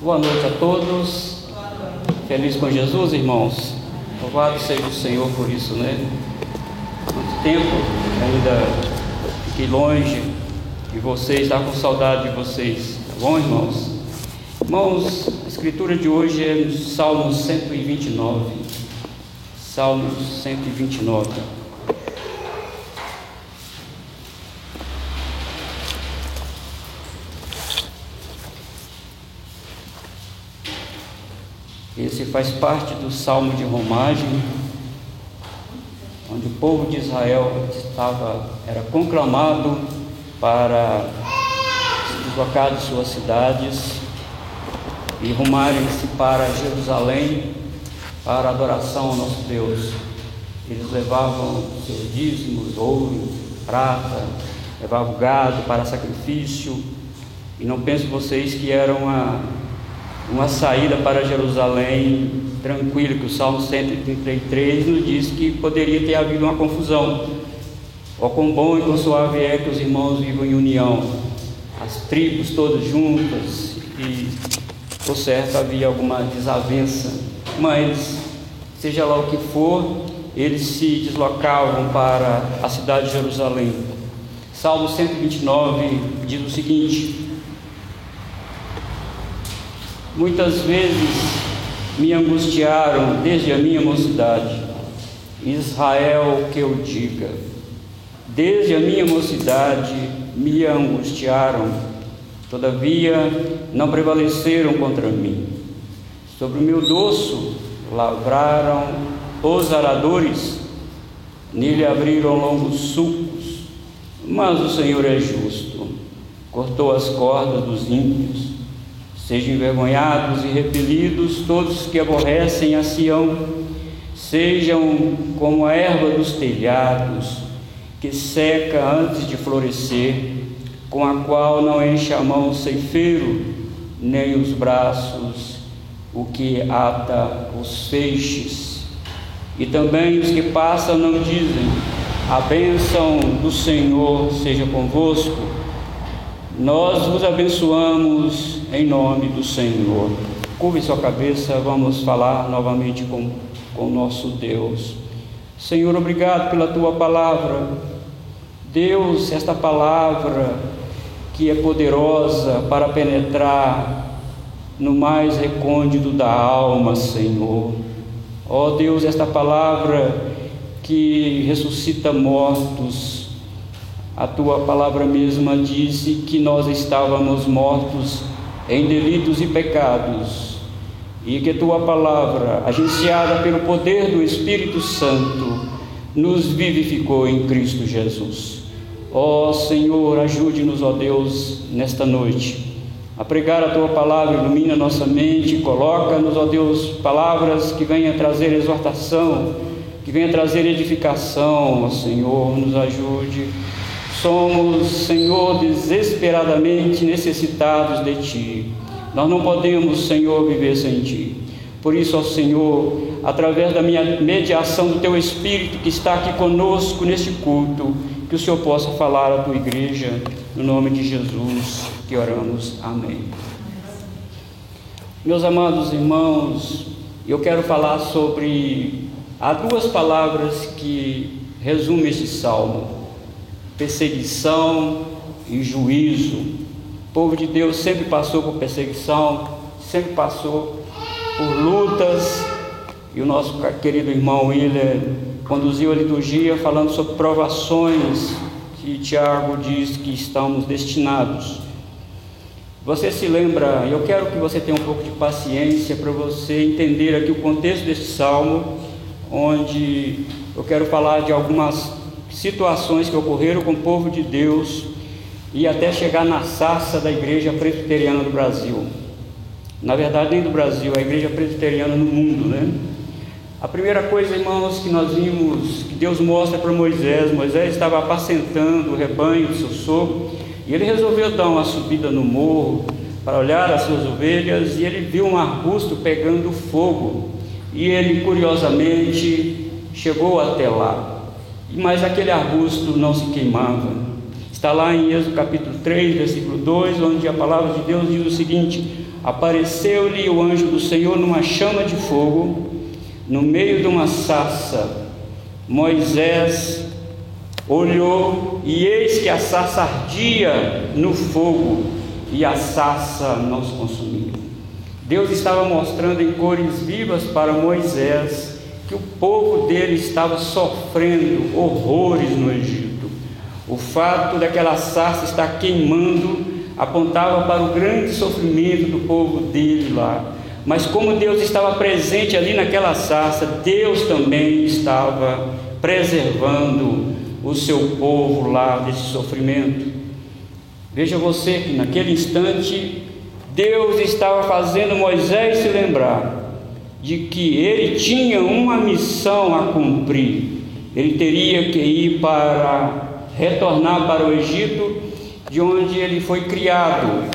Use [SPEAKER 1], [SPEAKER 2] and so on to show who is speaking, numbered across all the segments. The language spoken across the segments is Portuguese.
[SPEAKER 1] Boa noite a todos. Feliz com Jesus, irmãos. Louvado seja o Senhor por isso, né? Muito tempo ainda fiquei longe de vocês, estava com saudade de vocês. Tá bom, irmãos? Irmãos, a escritura de hoje é no Salmo 129. Salmo 129. Esse faz parte do salmo de romagem, onde o povo de Israel estava, era conclamado para se deslocar de suas cidades e rumarem-se para Jerusalém para adoração ao nosso Deus. Eles levavam seus dízimos, ouro, prata, levavam gado para sacrifício, e não pensem vocês que era uma uma saída para Jerusalém tranquila, que o Salmo 133 nos diz que poderia ter havido uma confusão. Ó quão bom e quão suave é que os irmãos vivam em união, as tribos todas juntas, e por certo havia alguma desavença, mas seja lá o que for, eles se deslocavam para a cidade de Jerusalém. Salmo 129 diz o seguinte: Muitas vezes me angustiaram desde a minha mocidade. Israel, que eu diga, desde a minha mocidade me angustiaram, todavia não prevaleceram contra mim. Sobre o meu doço lavraram os aradores, nele abriram longos sulcos, mas o Senhor é justo, cortou as cordas dos ímpios Sejam envergonhados e repelidos todos que aborrecem a Sião, sejam como a erva dos telhados, que seca antes de florescer, com a qual não enche a mão o ceifeiro, nem os braços o que ata os feixes. E também os que passam não dizem: A bênção do Senhor seja convosco. Nós vos abençoamos em nome do Senhor. Curve sua cabeça, vamos falar novamente com o nosso Deus. Senhor, obrigado pela tua palavra. Deus, esta palavra que é poderosa para penetrar no mais recôndito da alma, Senhor. Ó oh, Deus, esta palavra que ressuscita mortos. A tua palavra mesma disse que nós estávamos mortos em delitos e pecados, e que tua palavra, agenciada pelo poder do Espírito Santo, nos vivificou em Cristo Jesus. Ó Senhor, ajude-nos, ó Deus, nesta noite a pregar a tua palavra, ilumina nossa mente, coloca-nos, ó Deus, palavras que venham trazer exortação, que venham trazer edificação, ó Senhor, nos ajude Somos, Senhor, desesperadamente necessitados de Ti. Nós não podemos, Senhor, viver sem Ti. Por isso, ó Senhor, através da minha mediação do Teu Espírito que está aqui conosco neste culto, que o Senhor possa falar à Tua igreja, no nome de Jesus que oramos. Amém. Meus amados irmãos, eu quero falar sobre. Há duas palavras que resumem este salmo perseguição e juízo. O povo de Deus sempre passou por perseguição, sempre passou por lutas, e o nosso querido irmão Willer conduziu a liturgia falando sobre provações que Tiago diz que estamos destinados. Você se lembra, eu quero que você tenha um pouco de paciência para você entender aqui o contexto desse salmo, onde eu quero falar de algumas situações que ocorreram com o povo de Deus e até chegar na sarça da Igreja Presbiteriana do Brasil. Na verdade, nem do Brasil, a Igreja Presbiteriana no mundo, né? A primeira coisa, irmãos, que nós vimos, que Deus mostra para Moisés, Moisés estava apacentando o rebanho do seu sogro, e ele resolveu dar uma subida no morro para olhar as suas ovelhas, e ele viu um arbusto pegando fogo, e ele, curiosamente, chegou até lá mas aquele arbusto não se queimava. Está lá em Êxodo capítulo 3, versículo 2, onde a palavra de Deus diz o seguinte: apareceu-lhe o anjo do Senhor numa chama de fogo, no meio de uma sarça. Moisés olhou e eis que a sarça ardia no fogo e a sarça não se consumia. Deus estava mostrando em cores vivas para Moisés que o povo dele estava sofrendo horrores no Egito. O fato daquela sarça estar queimando apontava para o grande sofrimento do povo dele lá. Mas como Deus estava presente ali naquela sarça, Deus também estava preservando o seu povo lá desse sofrimento. Veja você que naquele instante Deus estava fazendo Moisés se lembrar de que ele tinha uma missão a cumprir. Ele teria que ir para retornar para o Egito, de onde ele foi criado.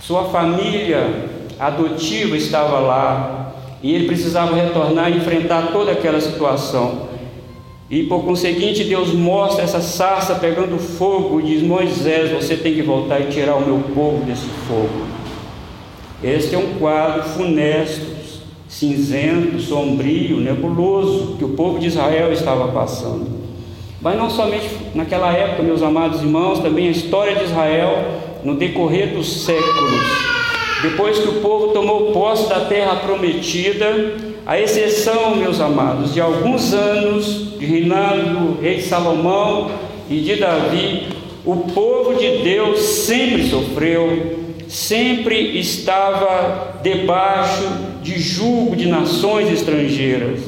[SPEAKER 1] Sua família adotiva estava lá e ele precisava retornar e enfrentar toda aquela situação. E por conseguinte, Deus mostra essa sarça pegando fogo e diz: Moisés, você tem que voltar e tirar o meu povo desse fogo. Este é um quadro funesto, cinzento, sombrio, nebuloso que o povo de Israel estava passando. Mas não somente naquela época, meus amados irmãos, também a história de Israel no decorrer dos séculos. Depois que o povo tomou posse da terra prometida, a exceção, meus amados, de alguns anos de reinado do rei Salomão e de Davi, o povo de Deus sempre sofreu, sempre estava debaixo de julgo de nações estrangeiras.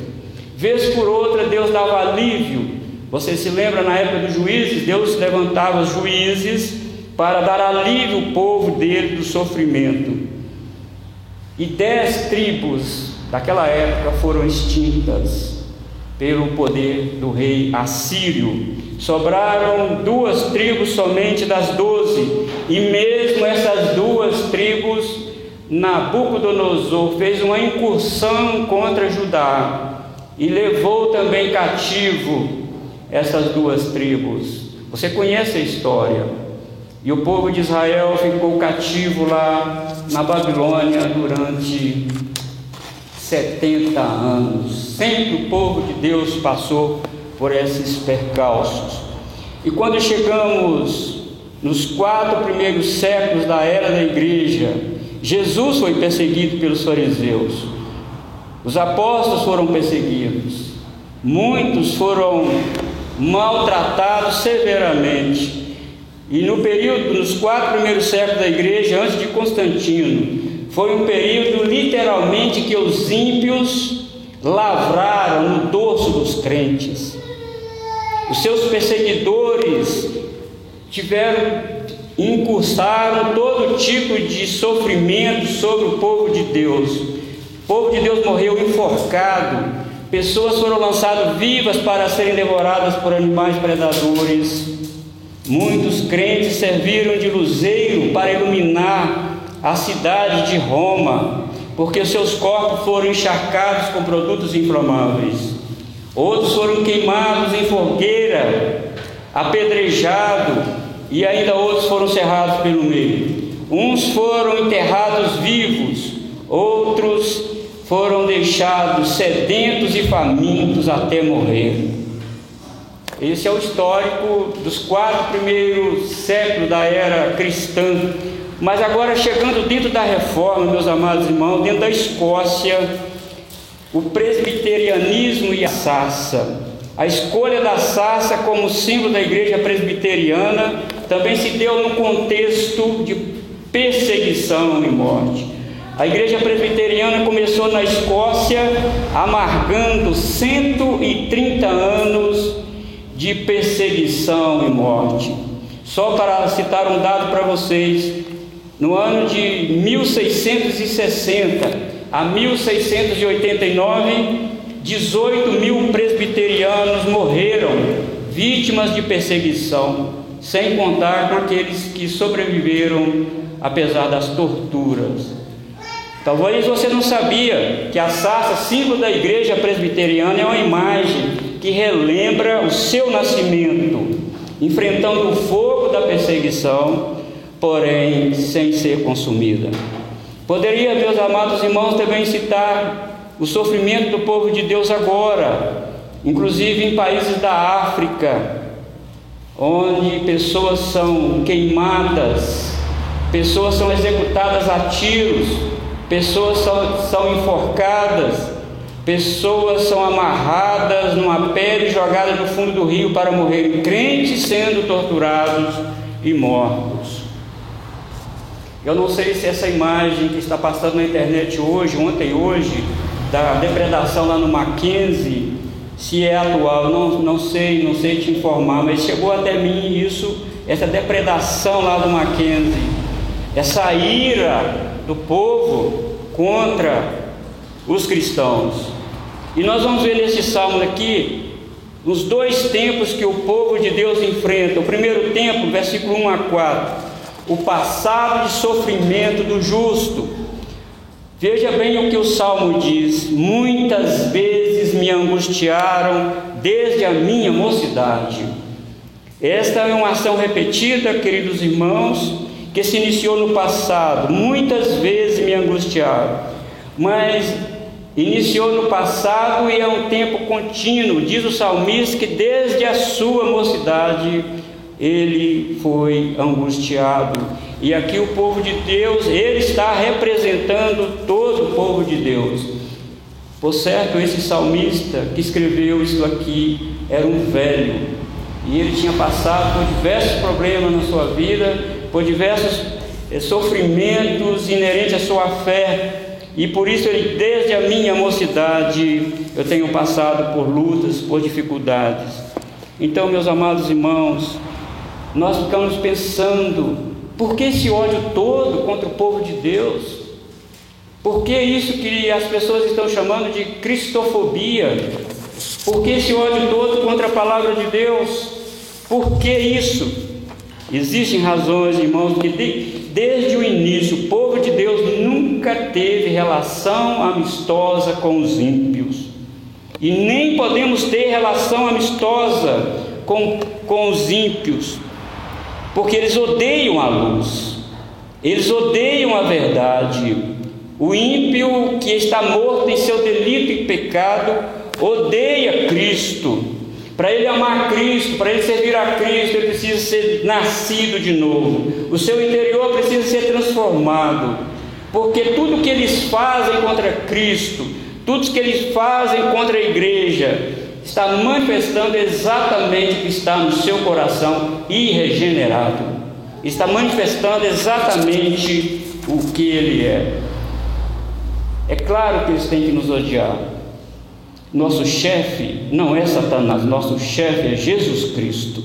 [SPEAKER 1] Vez por outra, Deus dava alívio. Você se lembra na época dos juízes? Deus levantava os juízes para dar alívio ao povo dele do sofrimento. E dez tribos daquela época foram extintas pelo poder do rei assírio. Sobraram duas tribos somente das doze, e mesmo essas duas tribos, Nabucodonosor fez uma incursão contra Judá e levou também cativo essas duas tribos. Você conhece a história? E o povo de Israel ficou cativo lá na Babilônia durante 70 anos. Sempre o povo de Deus passou por esses percalços. E quando chegamos nos quatro primeiros séculos da era da igreja, Jesus foi perseguido pelos fariseus, os apóstolos foram perseguidos, muitos foram maltratados severamente. E no período, nos quatro primeiros séculos da igreja, antes de Constantino, foi um período literalmente que os ímpios lavraram no dorso dos crentes. Os seus perseguidores tiveram, incursaram todo tipo de sofrimento sobre o povo de Deus. O povo de Deus morreu enforcado, pessoas foram lançadas vivas para serem devoradas por animais predadores. Muitos crentes serviram de luzeiro para iluminar a cidade de Roma, porque seus corpos foram encharcados com produtos inflamáveis. Outros foram queimados em fogueira, apedrejados, e ainda outros foram cerrados pelo meio. Uns foram enterrados vivos, outros foram deixados sedentos e famintos até morrer. Esse é o histórico dos quatro primeiros séculos da era cristã. Mas agora, chegando dentro da reforma, meus amados irmãos, dentro da Escócia, o presbiterianismo e a sarça. A escolha da sarça como símbolo da igreja presbiteriana também se deu no contexto de perseguição e morte. A igreja presbiteriana começou na Escócia, amargando 130 anos de perseguição e morte. Só para citar um dado para vocês, no ano de 1660 a 1689, 18 mil presbiterianos morreram vítimas de perseguição, sem contar com aqueles que sobreviveram apesar das torturas. Talvez você não sabia que a sarça, símbolo da igreja presbiteriana, é uma imagem que relembra o seu nascimento, enfrentando o fogo da perseguição, porém sem ser consumida. Poderia, meus amados irmãos, também citar o sofrimento do povo de Deus agora, inclusive em países da África, onde pessoas são queimadas, pessoas são executadas a tiros, pessoas são, são enforcadas, pessoas são amarradas numa pedra e jogadas no fundo do rio para morrerem, crentes sendo torturados e mortos. Eu não sei se essa imagem que está passando na internet hoje, ontem e hoje, da depredação lá no Mackenzie, se é atual, não, não sei, não sei te informar, mas chegou até mim isso, essa depredação lá do Mackenzie, essa ira do povo contra os cristãos. E nós vamos ver nesse salmo aqui os dois tempos que o povo de Deus enfrenta. O primeiro tempo, versículo 1 a 4, o passado de sofrimento do justo. Veja bem o que o salmo diz: muitas vezes me angustiaram desde a minha mocidade. Esta é uma ação repetida, queridos irmãos, que se iniciou no passado. Muitas vezes me angustiaram, mas iniciou no passado e é um tempo contínuo. Diz o salmista que desde a sua mocidade ele foi angustiado. E aqui o povo de Deus, ele está representando todo o povo de Deus. Por certo, esse salmista que escreveu isso aqui era um velho e ele tinha passado por diversos problemas na sua vida, por diversos eh, sofrimentos inerentes à sua fé, e por isso ele, desde a minha mocidade, eu tenho passado por lutas, por dificuldades. Então, meus amados irmãos, nós ficamos pensando, por que esse ódio todo contra o povo de Deus? Por que isso que as pessoas estão chamando de cristofobia? Por que esse ódio todo contra a palavra de Deus? Por que isso? Existem razões, irmãos, que de, desde o início o povo de Deus nunca teve relação amistosa com os ímpios. E nem podemos ter relação amistosa com, com os ímpios, porque eles odeiam a luz, eles odeiam a verdade, o ímpio que está morto em seu delito e pecado odeia Cristo. Para ele amar Cristo, para ele servir a Cristo, ele precisa ser nascido de novo. O seu interior precisa ser transformado. Porque tudo que eles fazem contra Cristo, tudo que eles fazem contra a igreja, está manifestando exatamente o que está no seu coração irregenerado. Está manifestando exatamente o que ele é. É claro que eles têm que nos odiar. Nosso chefe não é Satanás, nosso chefe é Jesus Cristo.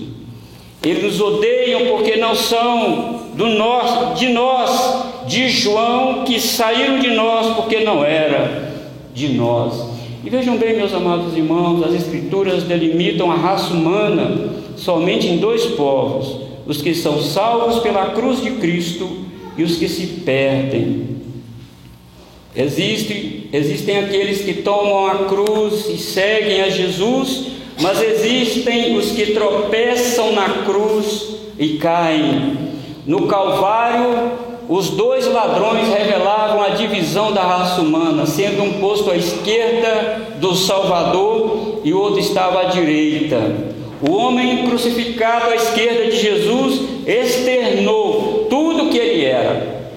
[SPEAKER 1] Eles nos odeiam porque não são do nós, de nós, de João, que saíram de nós porque não era de nós. E vejam bem, meus amados irmãos, as Escrituras delimitam a raça humana somente em dois povos: os que são salvos pela cruz de Cristo e os que se perdem Existe, existem aqueles que tomam a cruz e seguem a Jesus, mas existem os que tropeçam na cruz e caem. No Calvário, os dois ladrões revelavam a divisão da raça humana, sendo um posto à esquerda do Salvador e o outro estava à direita. O homem crucificado à esquerda de Jesus externou tudo o que ele era,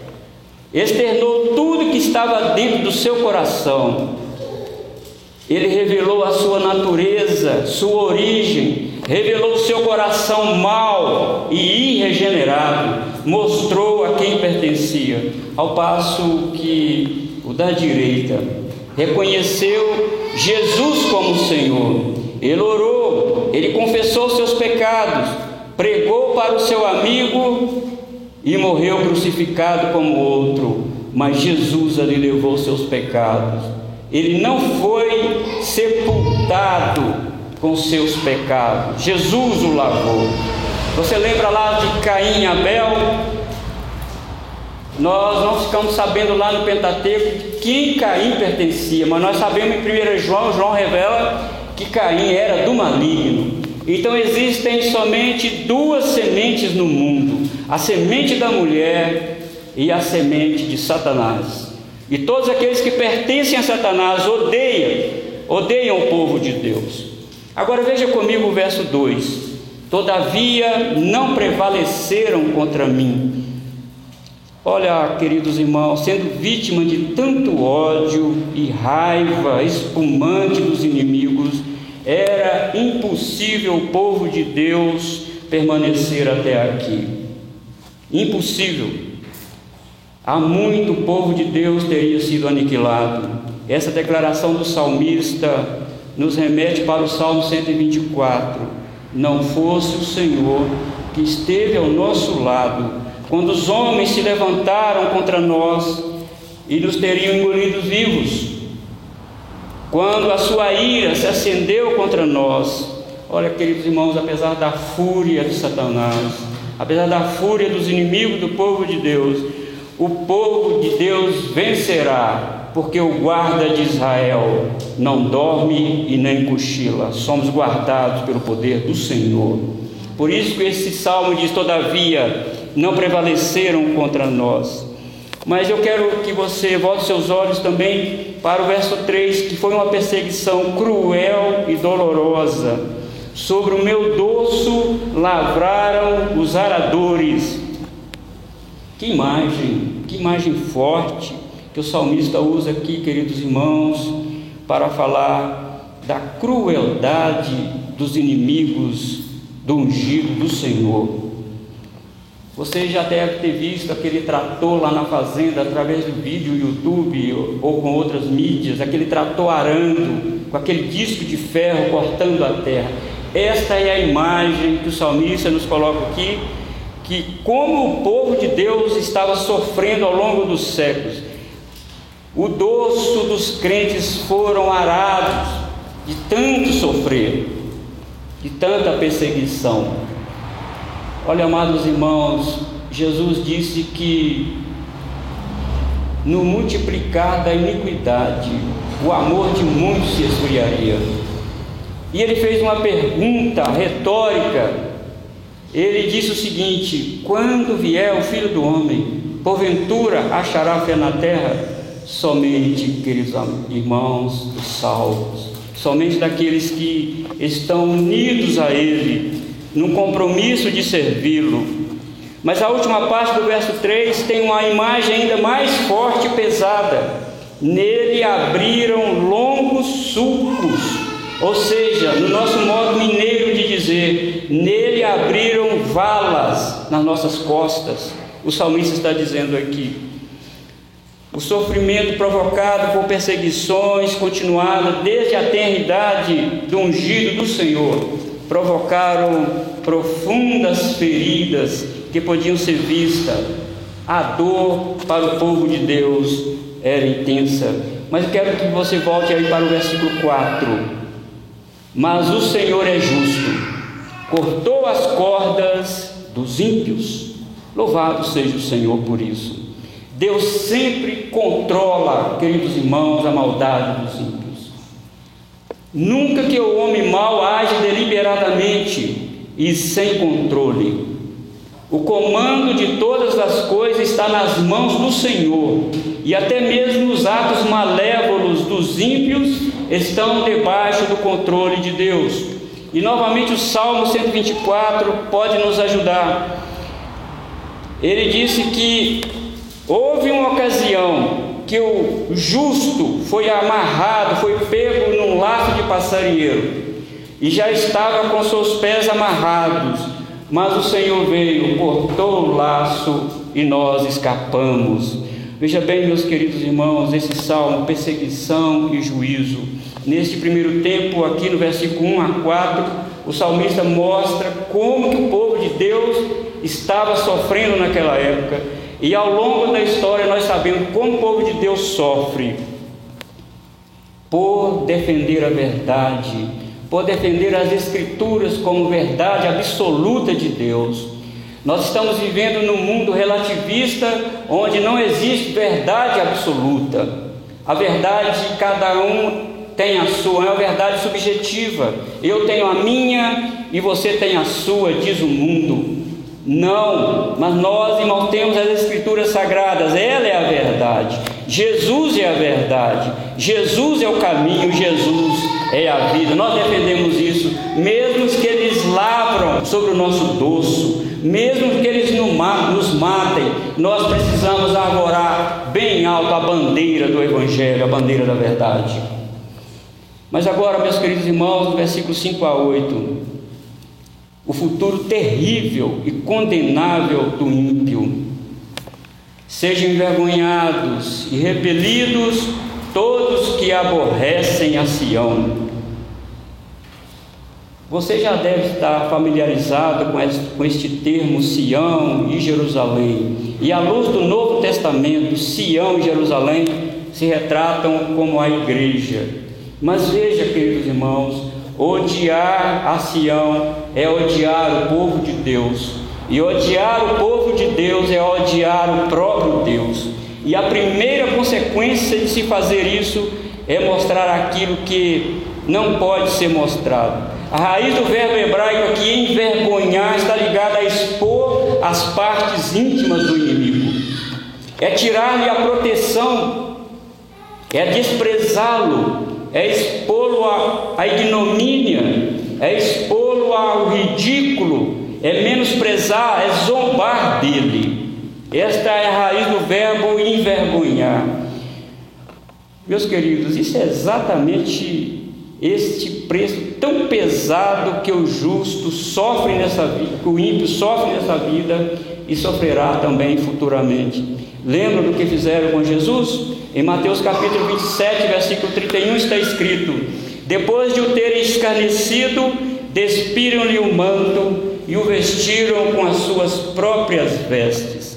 [SPEAKER 1] externou tudo que estava dentro do seu coração. Ele revelou a sua natureza, sua origem, revelou o seu coração mau e irregenerado, mostrou a quem pertencia, ao passo que o da direita reconheceu Jesus como Senhor. Ele orou, ele confessou seus pecados, pregou para o seu amigo e morreu crucificado como outro, mas Jesus ali levou seus pecados. Ele não foi sepultado com seus pecados. Jesus o lavou. Você lembra lá de Caim e Abel? Nós não ficamos sabendo lá no Pentateuco de quem Caim pertencia, mas nós sabemos em 1 João, João revela que Caim era do maligno. Então existem somente duas sementes no mundo: a semente da mulher e a semente de Satanás. E todos aqueles que pertencem a Satanás odeiam, odeiam o povo de Deus. Agora veja comigo o verso 2: Todavia não prevaleceram contra mim. Olha, queridos irmãos, sendo vítima de tanto ódio e raiva espumante dos inimigos, era impossível o povo de Deus permanecer até aqui. Impossível. Há muito o povo de Deus teria sido aniquilado. Essa declaração do salmista nos remete para o Salmo 124. Não fosse o Senhor que esteve ao nosso lado quando os homens se levantaram contra nós e nos teriam engolido vivos, quando a sua ira se acendeu contra nós. Olha, queridos irmãos, apesar da fúria de Satanás, apesar da fúria dos inimigos do povo de Deus, o povo de Deus vencerá, porque o guarda de Israel não dorme e nem cochila. Somos guardados pelo poder do Senhor. Por isso que esse salmo diz: Todavia, não prevaleceram contra nós. Mas eu quero que você volte seus olhos também para o verso 3, que foi uma perseguição cruel e dolorosa. Sobre o meu dorso lavraram os aradores. Que imagem, que imagem forte que o salmista usa aqui, queridos irmãos, para falar da crueldade dos inimigos do ungido do Senhor. Você já deve ter visto aquele trator lá na fazenda através do vídeo YouTube ou com outras mídias, aquele trator arando, com aquele disco de ferro cortando a terra. Esta é a imagem que o salmista nos coloca aqui, que como o povo de Deus estava sofrendo ao longo dos séculos. O dorso dos crentes foram arados de tanto sofrer, de tanta perseguição. Olha, amados irmãos, Jesus disse que no multiplicar da iniquidade, o amor de muitos se esfriaria. E ele fez uma pergunta retórica. Ele disse o seguinte: Quando vier o filho do homem, porventura achará fé na terra? Somente, queridos irmãos, os salvos, somente daqueles que estão unidos a Ele, num compromisso de servi-lo. Mas a última parte do verso 3 tem uma imagem ainda mais forte e pesada. Nele abriram longos sulcos, ou seja, no nosso modo mineiro de dizer, nele abriram valas nas nossas costas. O salmista está dizendo aqui. O sofrimento provocado por perseguições continuadas desde a eternidade do ungido do Senhor provocaram profundas feridas que podiam ser vistas. A dor para o povo de Deus era intensa. Mas eu quero que você volte aí para o versículo 4. Mas o Senhor é justo, cortou as cordas dos ímpios. Louvado seja o Senhor por isso. Deus sempre controla, queridos irmãos, a maldade dos ímpios. Nunca que o homem mau age deliberadamente e sem controle. O comando de todas as coisas está nas mãos do Senhor, e até mesmo os atos malévolos dos ímpios estão debaixo do controle de Deus. E novamente o Salmo 124 pode nos ajudar. Ele disse que houve uma ocasião que o justo foi amarrado, foi pego num laço de passarinheiro e já estava com seus pés amarrados, mas o Senhor veio, cortou o laço e nós escapamos. Veja bem, meus queridos irmãos, esse salmo, perseguição e juízo. Neste primeiro tempo, aqui no versículo 1 a 4, o salmista mostra como que o povo de Deus estava sofrendo naquela época e ao longo da história nós sabemos como o povo de Deus sofre por defender a verdade, por defender as Escrituras como verdade absoluta de Deus. Nós estamos vivendo num mundo relativista onde não existe verdade absoluta. A verdade, cada um tem a sua, é uma verdade subjetiva. Eu tenho a minha e você tem a sua, diz o mundo. Não, mas nós, irmãos, temos as Escrituras Sagradas, ela é a verdade. Jesus é a verdade, Jesus é o caminho, Jesus é a vida. Nós defendemos isso, mesmo que eles lavram sobre o nosso dorso, mesmo que eles nos matem, nós precisamos arvorar bem alto a bandeira do Evangelho, a bandeira da verdade. Mas agora, meus queridos irmãos, do versículo 5 a 8, o futuro terrível e condenável do ímpio. Sejam envergonhados e repelidos todos que aborrecem a Sião. Você já deve estar familiarizado com este termo Sião e Jerusalém. E à luz do Novo Testamento, Sião e Jerusalém se retratam como a igreja. Mas veja, queridos irmãos, odiar a Sião é odiar o povo de Deus. E odiar o povo de Deus é odiar o próprio Deus. E a primeira consequência de se fazer isso é mostrar aquilo que não pode ser mostrado. A raiz do verbo hebraico aqui, envergonhar, está ligada a expor as partes íntimas do inimigo. É tirar-lhe a proteção, é desprezá-lo, é expô-lo à, ignomínia, é ao ridículo, é menosprezar, é zombar dele. Esta é a raiz do verbo envergonhar. Meus queridos, isso é exatamente este preço tão pesado que o justo sofre nessa vida, que o ímpio sofre nessa vida e sofrerá também futuramente. Lembra do que fizeram com Jesus? Em Mateus capítulo 27, versículo 31 está escrito: Depois de o terem escarnecido, despiram-lhe o manto e o vestiram com as suas próprias vestes.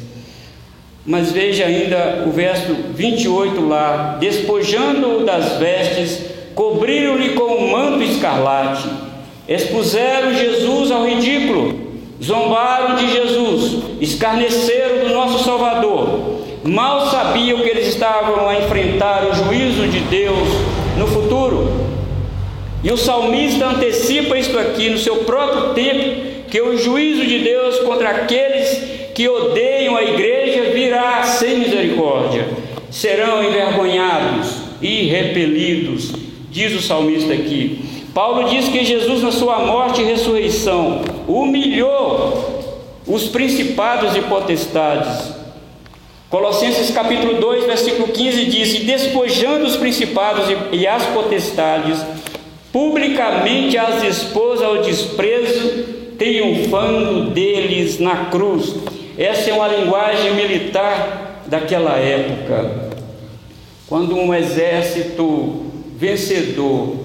[SPEAKER 1] Mas veja ainda o verso 28 lá: despojando-o das vestes, cobriram-lhe com um manto escarlate, expuseram Jesus ao ridículo, zombaram de Jesus, escarneceram do nosso Salvador. Mal sabiam que eles estavam a enfrentar o juízo de Deus no futuro. E o salmista antecipa isto aqui no seu próprio tempo, que o juízo de Deus contra aqueles que odeiam a igreja virá sem misericórdia. Serão envergonhados e repelidos diz o salmista aqui. Paulo diz que Jesus, na sua morte e ressurreição, humilhou os principados e potestades. Colossenses capítulo 2, versículo 15 diz: E despojando os principados e as potestades, publicamente as expôs ao desprezo, triunfando deles na cruz. Essa é uma linguagem militar daquela época. Quando um exército vencedor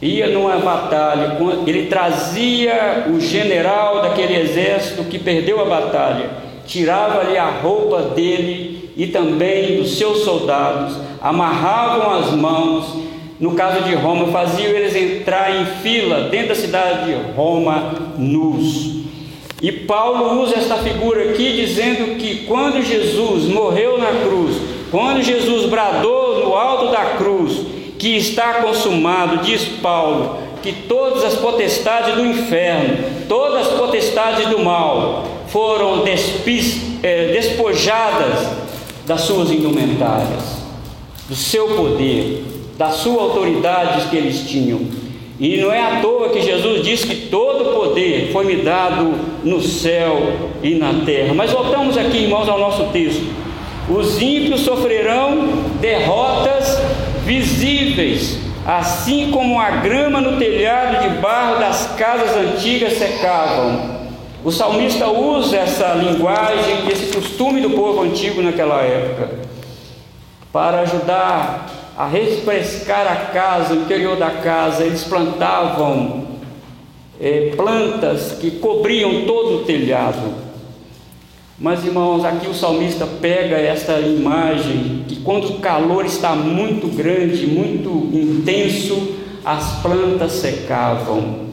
[SPEAKER 1] ia numa batalha, ele trazia o general daquele exército que perdeu a batalha, tirava-lhe a roupa dele e também dos seus soldados, amarravam as mãos, no caso de Roma, faziam eles entrar em fila dentro da cidade de Roma nus. E Paulo usa esta figura aqui dizendo que quando Jesus morreu na cruz, quando Jesus bradou no alto da cruz, que está consumado, diz Paulo, que todas as potestades do inferno, todas as potestades do mal foram eh, despojadas das suas indumentárias, do seu poder, da sua autoridade que eles tinham. E não é à toa que Jesus disse que todo poder foi me dado no céu e na terra. Mas voltamos aqui, irmãos, ao nosso texto. Os ímpios sofrerão derrotas visíveis, assim como a grama no telhado de barro das casas antigas secavam. O salmista usa essa linguagem, esse costume do povo antigo naquela época, para ajudar a refrescar a casa, o interior da casa. Eles plantavam é, plantas que cobriam todo o telhado. Mas irmãos, aqui o salmista pega essa imagem que quando o calor está muito grande, muito intenso, as plantas secavam.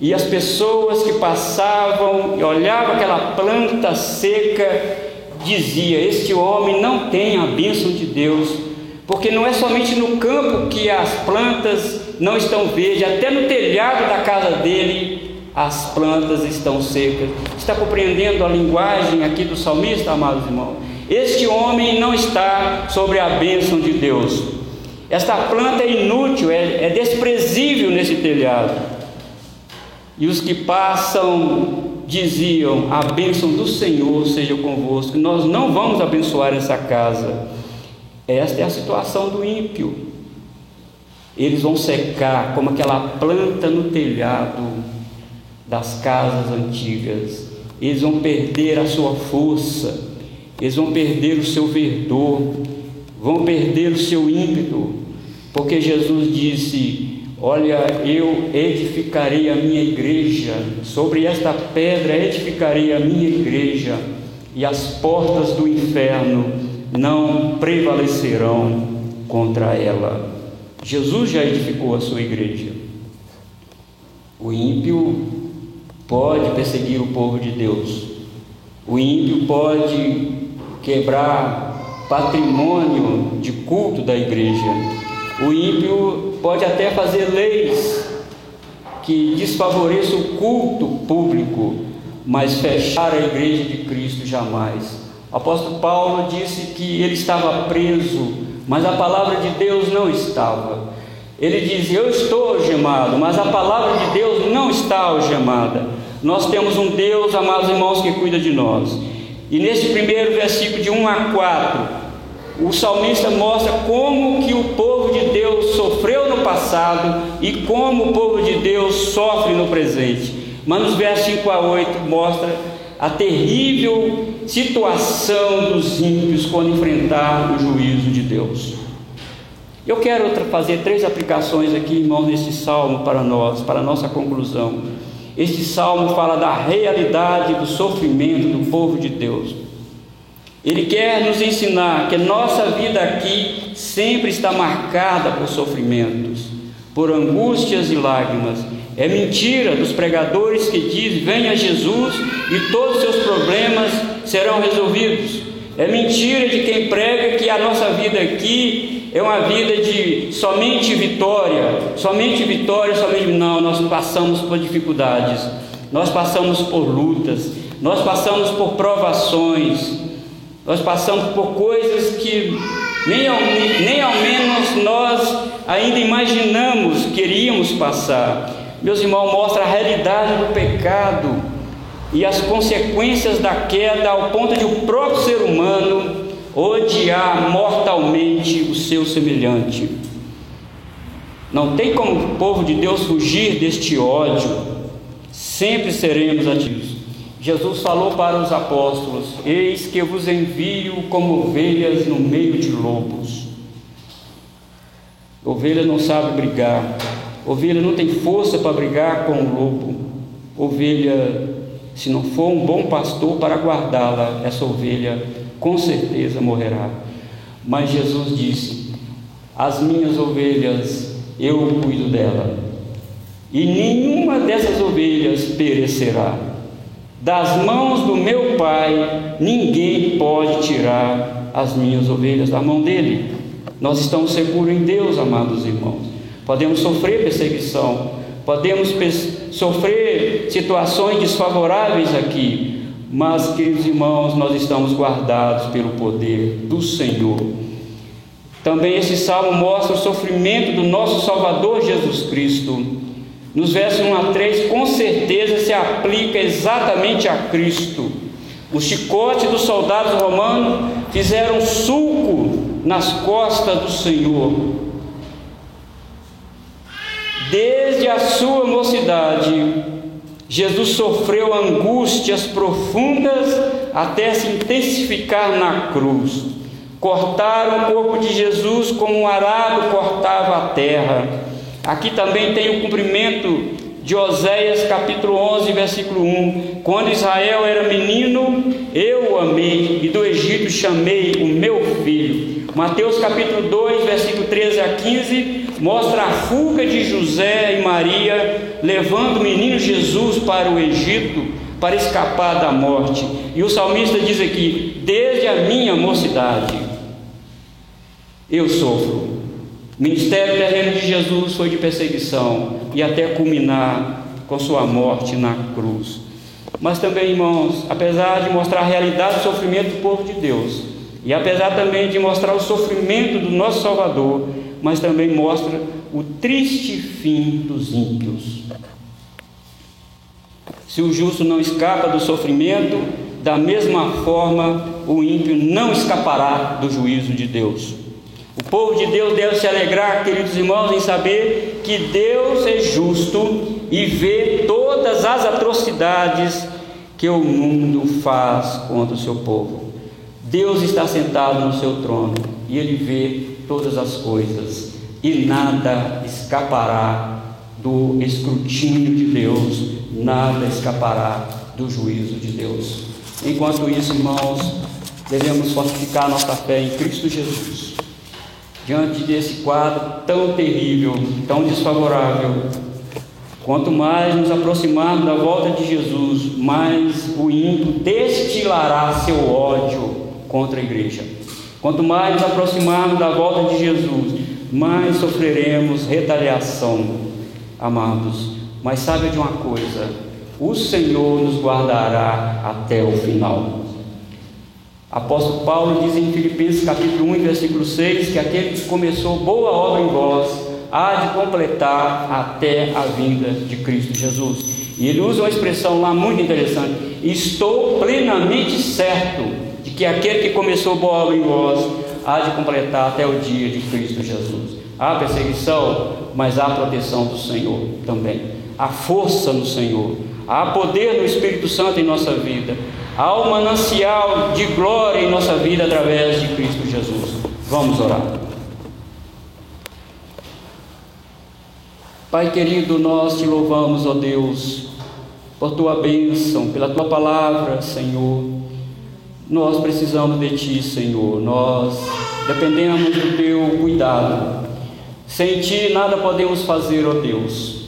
[SPEAKER 1] E as pessoas que passavam e olhavam aquela planta seca, dizia: Este homem não tem a bênção de Deus, porque não é somente no campo que as plantas não estão verdes, até no telhado da casa dele as plantas estão secas. Está compreendendo a linguagem aqui do salmista, amados irmãos? Este homem não está sobre a bênção de Deus. Esta planta é inútil, é, é desprezível nesse telhado. E os que passam diziam: A bênção do Senhor seja convosco. Nós não vamos abençoar essa casa. Esta é a situação do ímpio. Eles vão secar como aquela planta no telhado das casas antigas. Eles vão perder a sua força, eles vão perder o seu verdor, vão perder o seu ímpeto, porque Jesus disse: Olha, eu edificarei a minha igreja, sobre esta pedra edificarei a minha igreja, e as portas do inferno não prevalecerão contra ela. Jesus já edificou a sua igreja. O ímpio pode perseguir o povo de Deus, o ímpio pode quebrar patrimônio de culto da igreja, o ímpio pode até fazer leis que desfavoreçam o culto público, mas fechar a igreja de Cristo jamais. O apóstolo Paulo disse que ele estava preso, mas a palavra de Deus não estava. Ele diz: Eu estou algemado, mas a palavra de Deus não está algemada. Nós temos um Deus, amados irmãos, que cuida de nós. E nesse primeiro versículo de 1 a 4, o salmista mostra como que o povo de Deus sofreu no passado e como o povo de Deus sofre no presente. Mas nos versos 5 a 8 mostra a terrível situação dos ímpios quando enfrentar o juízo de Deus. Eu quero fazer três aplicações aqui, irmãos, nesse salmo para nós, para a nossa conclusão. Este salmo fala da realidade do sofrimento do povo de Deus. Ele quer nos ensinar que nossa vida aqui sempre está marcada por sofrimentos, por angústias e lágrimas. É mentira dos pregadores que dizem: venha Jesus e todos os seus problemas serão resolvidos. É mentira de quem prega que a nossa vida aqui é uma vida de somente vitória, somente vitória, somente. Não, nós passamos por dificuldades, nós passamos por lutas, nós passamos por provações. Nós passamos por coisas que nem ao, nem ao menos nós ainda imaginamos que iríamos passar. Meus irmãos, mostra a realidade do pecado e as consequências da queda ao ponto de o próprio ser humano odiar mortalmente o seu semelhante. Não tem como o povo de Deus fugir deste ódio, sempre seremos ativos. Jesus falou para os apóstolos: Eis que vos envio como ovelhas no meio de lobos. Ovelha não sabe brigar, ovelha não tem força para brigar com o lobo. Ovelha, se não for um bom pastor para guardá-la, essa ovelha com certeza morrerá. Mas Jesus disse: As minhas ovelhas, eu cuido dela, e nenhuma dessas ovelhas perecerá das mãos do meu Pai, ninguém pode tirar as minhas ovelhas da mão dele. Nós estamos seguros em Deus, amados irmãos. Podemos sofrer perseguição, podemos sofrer situações desfavoráveis aqui, mas, queridos irmãos, nós estamos guardados pelo poder do Senhor. Também esse salmo mostra o sofrimento do nosso Salvador Jesus Cristo nos versos 1 a 3, com certeza se aplica exatamente a Cristo. O chicote dos soldados romanos fizeram sulco nas costas do Senhor. Desde a sua mocidade, Jesus sofreu angústias profundas até se intensificar na cruz. Cortaram o corpo de Jesus como um arado cortava a terra Aqui também tem o cumprimento de Oséias capítulo 11, versículo 1. Quando Israel era menino, eu o amei, e do Egito chamei o meu filho. Mateus capítulo 2, versículo 13 a 15, mostra a fuga de José e Maria, levando o menino Jesus para o Egito, para escapar da morte. E o salmista diz aqui: Desde a minha mocidade eu sofro. O ministério terreno de Jesus foi de perseguição e até culminar com sua morte na cruz. Mas também, irmãos, apesar de mostrar a realidade do sofrimento do povo de Deus, e apesar também de mostrar o sofrimento do nosso Salvador, mas também mostra o triste fim dos ímpios. Se o justo não escapa do sofrimento, da mesma forma o ímpio não escapará do juízo de Deus. O povo de Deus deve se alegrar, queridos irmãos, em saber que Deus é justo e vê todas as atrocidades que o mundo faz contra o seu povo. Deus está sentado no seu trono e ele vê todas as coisas e nada escapará do escrutínio de Deus, nada escapará do juízo de Deus. Enquanto isso, irmãos, devemos fortificar nossa fé em Cristo Jesus. Diante desse quadro tão terrível, tão desfavorável, quanto mais nos aproximarmos da volta de Jesus, mais o ímpio destilará seu ódio contra a igreja. Quanto mais nos aproximarmos da volta de Jesus, mais sofreremos retaliação, amados. Mas sabe de uma coisa: o Senhor nos guardará até o final. Apóstolo Paulo diz em Filipenses capítulo 1, versículo 6, que aquele que começou boa obra em vós há de completar até a vinda de Cristo Jesus. E ele usa uma expressão lá muito interessante: estou plenamente certo que aquele que começou boa obra em vós há de completar até o dia de Cristo Jesus. Há perseguição, mas há proteção do Senhor também. Há força no Senhor. Há poder no Espírito Santo em nossa vida. Há um manancial de glória em nossa vida através de Cristo Jesus. Vamos orar. Pai querido, nós te louvamos, ó Deus, por tua bênção, pela tua palavra, Senhor. Nós precisamos de ti, Senhor. Nós dependemos do teu cuidado. Sem ti nada podemos fazer, ó Deus.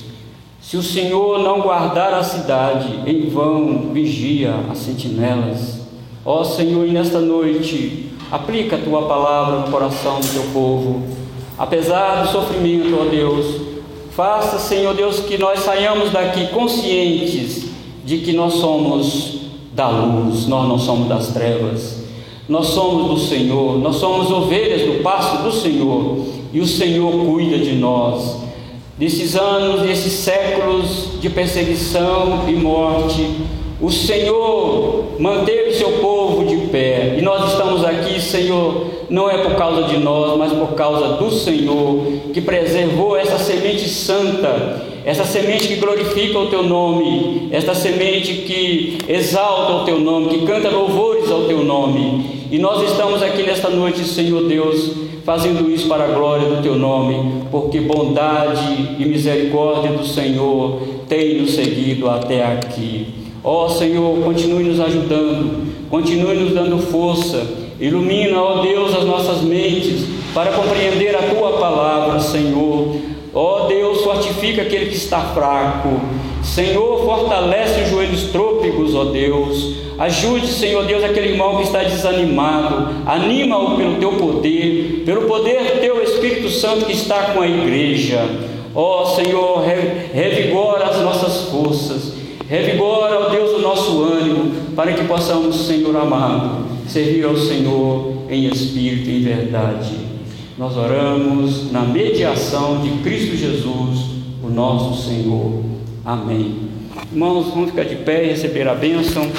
[SPEAKER 1] Se o Senhor não guardar a cidade, em vão vigia as sentinelas. Ó Senhor, e nesta noite, aplica a tua palavra no coração do teu povo. Apesar do sofrimento, ó Deus, faça, Senhor Deus, que nós saiamos daqui conscientes de que nós somos da luz, nós não somos das trevas. Nós somos do Senhor, nós somos ovelhas do pasto do Senhor, e o Senhor cuida de nós desses anos, desses séculos de perseguição e morte, o Senhor manteve seu povo de pé. E nós estamos aqui, Senhor, não é por causa de nós, mas por causa do Senhor, que preservou essa semente santa, essa semente que glorifica o teu nome, esta semente que exalta o teu nome, que canta louvores ao teu nome. E nós estamos aqui nesta noite, Senhor Deus, fazendo isso para a glória do teu nome, porque bondade e misericórdia do Senhor tem nos seguido até aqui. Ó oh, Senhor, continue nos ajudando, continue nos dando força, ilumina, ó oh Deus, as nossas mentes para compreender a tua palavra, Senhor. Ó oh Deus, fortifica aquele que está fraco. Senhor, fortalece os joelhos trôpegos, ó Deus. Ajude, Senhor Deus, aquele irmão que está desanimado. Anima-o pelo teu poder, pelo poder teu Espírito Santo que está com a igreja. Ó oh, Senhor, revigora as nossas forças. Revigora, ó Deus, o nosso ânimo, para que possamos, Senhor amado, servir ao Senhor em espírito e em verdade. Nós oramos na mediação de Cristo Jesus, o nosso Senhor. Amém. Irmãos, vamos ficar de pé e receber a bênção.